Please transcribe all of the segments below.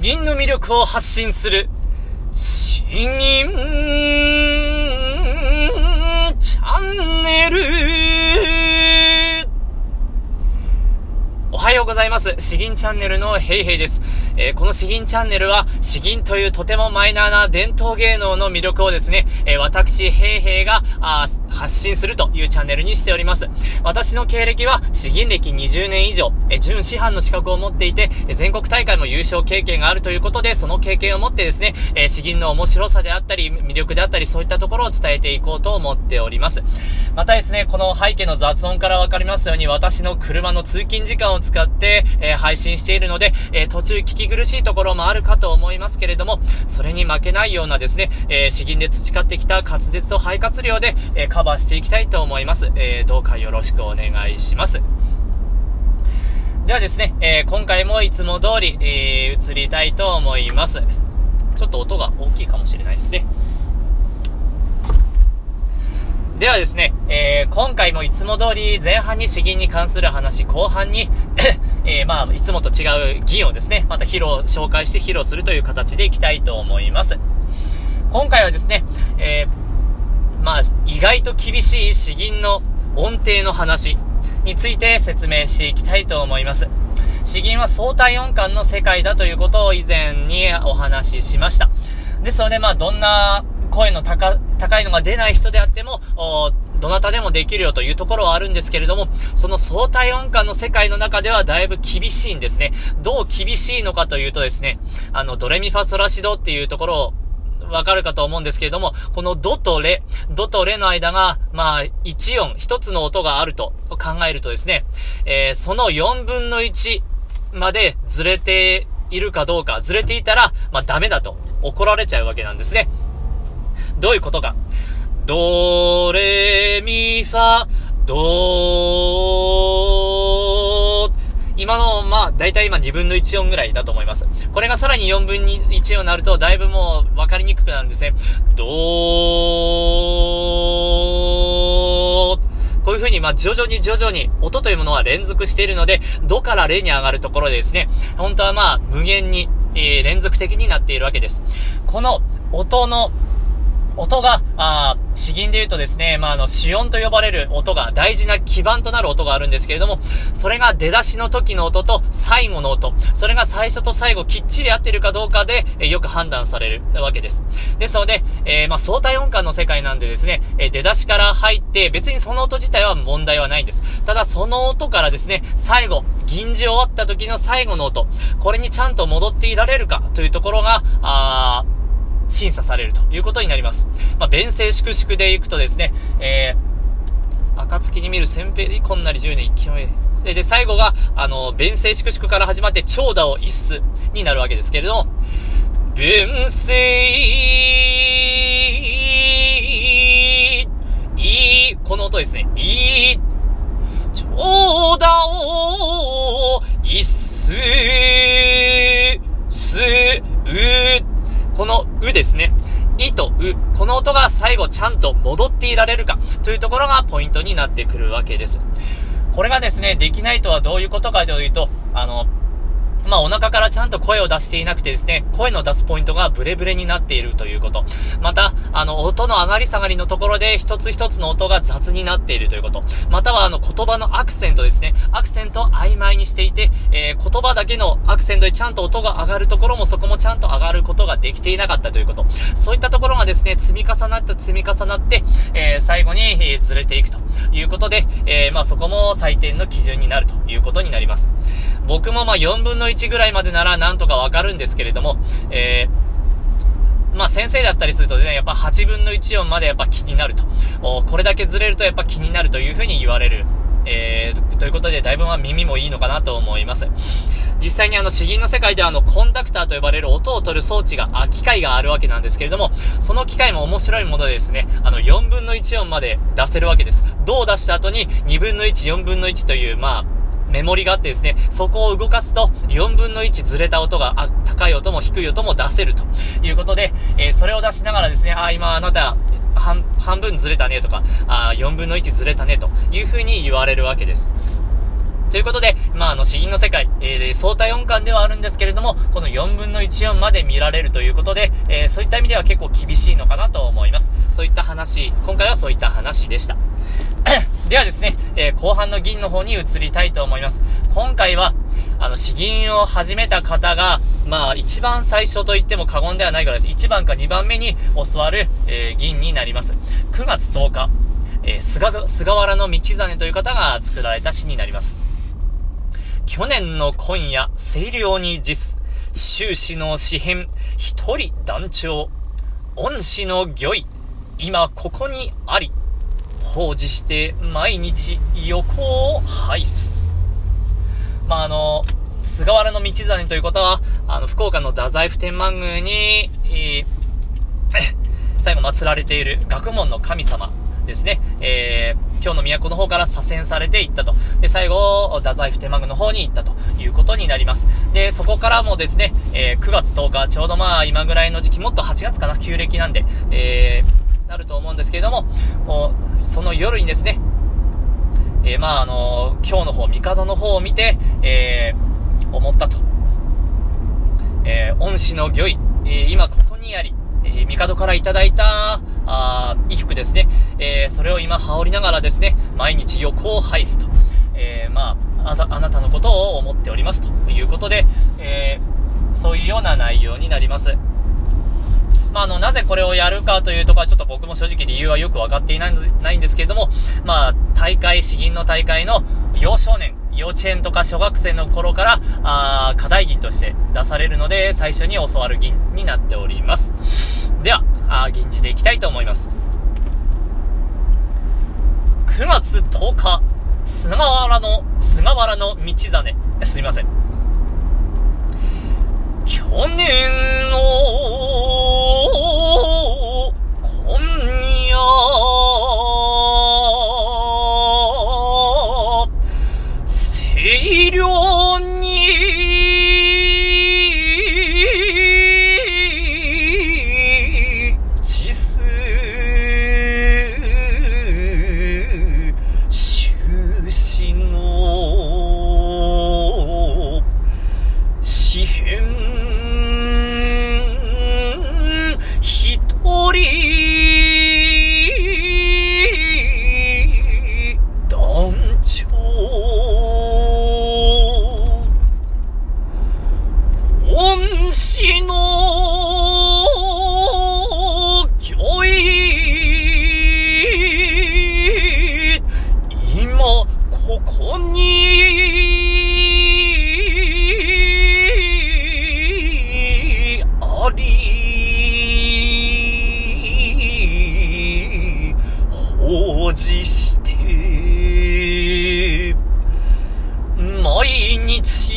銀の魅力を発信する、詩吟チャンネル。おはようございます。詩吟チャンネルのヘイヘイです。えー、この詩吟チャンネルは、詩吟というとてもマイナーな伝統芸能の魅力をですね、えー、私、ヘイヘイが、あ発信するというチャンネルにしております。私の経歴は、詩吟歴20年以上、えー、準師範の資格を持っていて、全国大会も優勝経験があるということで、その経験を持ってですね、え詩吟の面白さであったり、魅力であったり、そういったところを伝えていこうと思っております。またですね、この背景の雑音からわかりますように、私の車の通勤時間を使使って、え配信しているので、え途中聞き苦しいところもあるかと思いますけれども、それに負けないようなですね、えー、詩吟で培ってきた滑舌と肺活量で、えー、カバーしていきたいと思います。えー、どうかよろしくお願いします。ではですね、え今回もいつも通り、え移りたいと思います。ちょっと音が大きいかもしれないですね。ではですね、えー、今回もいつも通り前半に詩吟に関する話、後半に えー、まあ、いつもと違う議をですね、また披露、紹介して披露するという形でいきたいと思います。今回はですね、えー、まあ、意外と厳しい詩吟の音程の話について説明していきたいと思います。詩吟は相対音感の世界だということを以前にお話ししました。ですので、まあ、どんな声の高、高いのが出ない人であっても、どなたでもできるよというところはあるんですけれども、その相対音感の世界の中ではだいぶ厳しいんですね。どう厳しいのかというとですね、あの、ドレミファソラシドっていうところを、わかるかと思うんですけれども、このドとレ、ドとレの間が、まあ、1音、1つの音があると考えるとですね、えー、その4分の1までずれているかどうか、ずれていたら、まあ、ダメだと怒られちゃうわけなんですね。どういうことか？ドレミファ、ド今の、まあ、だいたい今2分の1音ぐらいだと思います。これがさらに4分に1音になると、だいぶもう分かりにくくなるんですね。ドーこういう風に、まあ、徐々に徐々に、音というものは連続しているので、ドからレに上がるところでですね、本当はまあ、無限に、えー、連続的になっているわけです。この音の音が、あ詩吟で言うとですね、まあ、あの、死音と呼ばれる音が、大事な基盤となる音があるんですけれども、それが出だしの時の音と最後の音、それが最初と最後きっちり合ってるかどうかで、えよく判断されるわけです。ですので、えー、まあ、相対音感の世界なんでですね、え出だしから入って、別にその音自体は問題はないんです。ただ、その音からですね、最後、銀字終わった時の最後の音、これにちゃんと戻っていられるかというところが、あー、審査されるということになります。まあ、弁声粛々でいくとですね、えー、暁に見る先兵でこんなり10年勢いで、で、最後が、あの、弁声粛々から始まって、長打を一数になるわけですけれども、弁声、いい、この音ですね、いい、長打を一数、す、う、このうですね。いとう。この音が最後ちゃんと戻っていられるかというところがポイントになってくるわけです。これがですね、できないとはどういうことかというと、あの、まあ、お腹からちゃんと声を出していなくてですね、声の出すポイントがブレブレになっているということ。また、あの、音の上がり下がりのところで一つ一つの音が雑になっているということ。または、あの、言葉のアクセントですね。アクセントを曖昧にしていて、えー、言葉だけのアクセントでちゃんと音が上がるところもそこもちゃんと上がることができていなかったということ。そういったところがですね、積み重なって積み重なって、えー、最後に、えー、ずれていくということで、えー、まあ、そこも採点の基準になるということになります。僕もまあ4分の1ぐらいまでならなんとかわかるんですけれども、えー、まあ先生だったりするとね、やっぱ8分の1音までやっぱ気になると。これだけずれるとやっぱ気になるというふうに言われる。えー、ということで、だいぶまあ耳もいいのかなと思います。実際にあの、詩吟の世界ではあの、コンダクターと呼ばれる音を取る装置が、あ、機械があるわけなんですけれども、その機械も面白いものでですね、あの、4分の1音まで出せるわけです。銅を出した後に、2分の1、4分の1という、まあ、メモリがあってですね、そこを動かすと4分の1ずれた音が、高い音も低い音も出せるということで、えー、それを出しながらですね、あ、今あなた、半、半分ずれたねとか、あ、4分の1ずれたねという風に言われるわけです。ということで、まあ、あの、詩吟の世界、えー、相対音感ではあるんですけれども、この4分の1音まで見られるということで、えー、そういった意味では結構厳しいのかなと思います。そういった話、今回はそういった話でした。ではですね、えー、後半の銀の方に移りたいと思います。今回は、あの、詩吟を始めた方が、まあ、一番最初と言っても過言ではないぐらいです。1番か2番目に教わる、えー、銀になります。9月10日、えー、菅菅原道真という方が作られた詩になります。去年の今夜、清涼に実、終始の詩編、一人団長、恩師の御意、今ここにあり、放置して毎日横を拝す。まあ、あの、菅原道真ということは、あの、福岡の太宰府天満宮に、えー、最後祀られている学問の神様ですね、えー、今日の都の方から左遷されていったと。で、最後、太宰府天満宮の方に行ったということになります。で、そこからもですね、えー、9月10日、ちょうどまあ、今ぐらいの時期、もっと8月かな、旧暦なんで、えー、なると思うんですけれども、もうその夜にですね、えー、まあ、あの今日の方、帝の方を見て、えー、思ったと。え、恩師の御意、え今ここにあり、え帝からいただいた、あ衣服ですね、えそれを今羽織りながらですね、毎日横を拝すと。えまあ、あなたのことを思っておりますということで、えそういうような内容になります。まあ、あの、なぜこれをやるかというところはちょっと僕も正直理由はよくわかっていないないんですけれども、まあ、大会、詩吟の大会の幼少年、幼稚園とか小学生の頃から、あ課題銀として出されるので、最初に教わる銀になっております。では、あ銀じていきたいと思います。9月10日、菅原の、菅原の道真。すいません。去年のじして毎日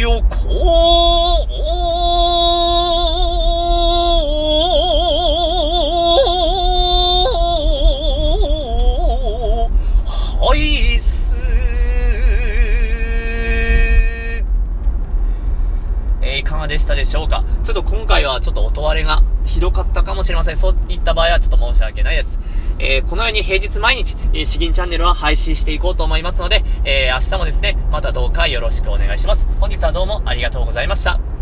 横でしたでしょうか？ちょっと今回はちょっと音割れがひどかったかもしれません。そういった場合はちょっと申し訳ないです。えー、このように平日毎日、えー、詩吟チャンネルは配信していこうと思いますので、えー、明日もですね、またどうかよろしくお願いします。本日はどうもありがとうございました。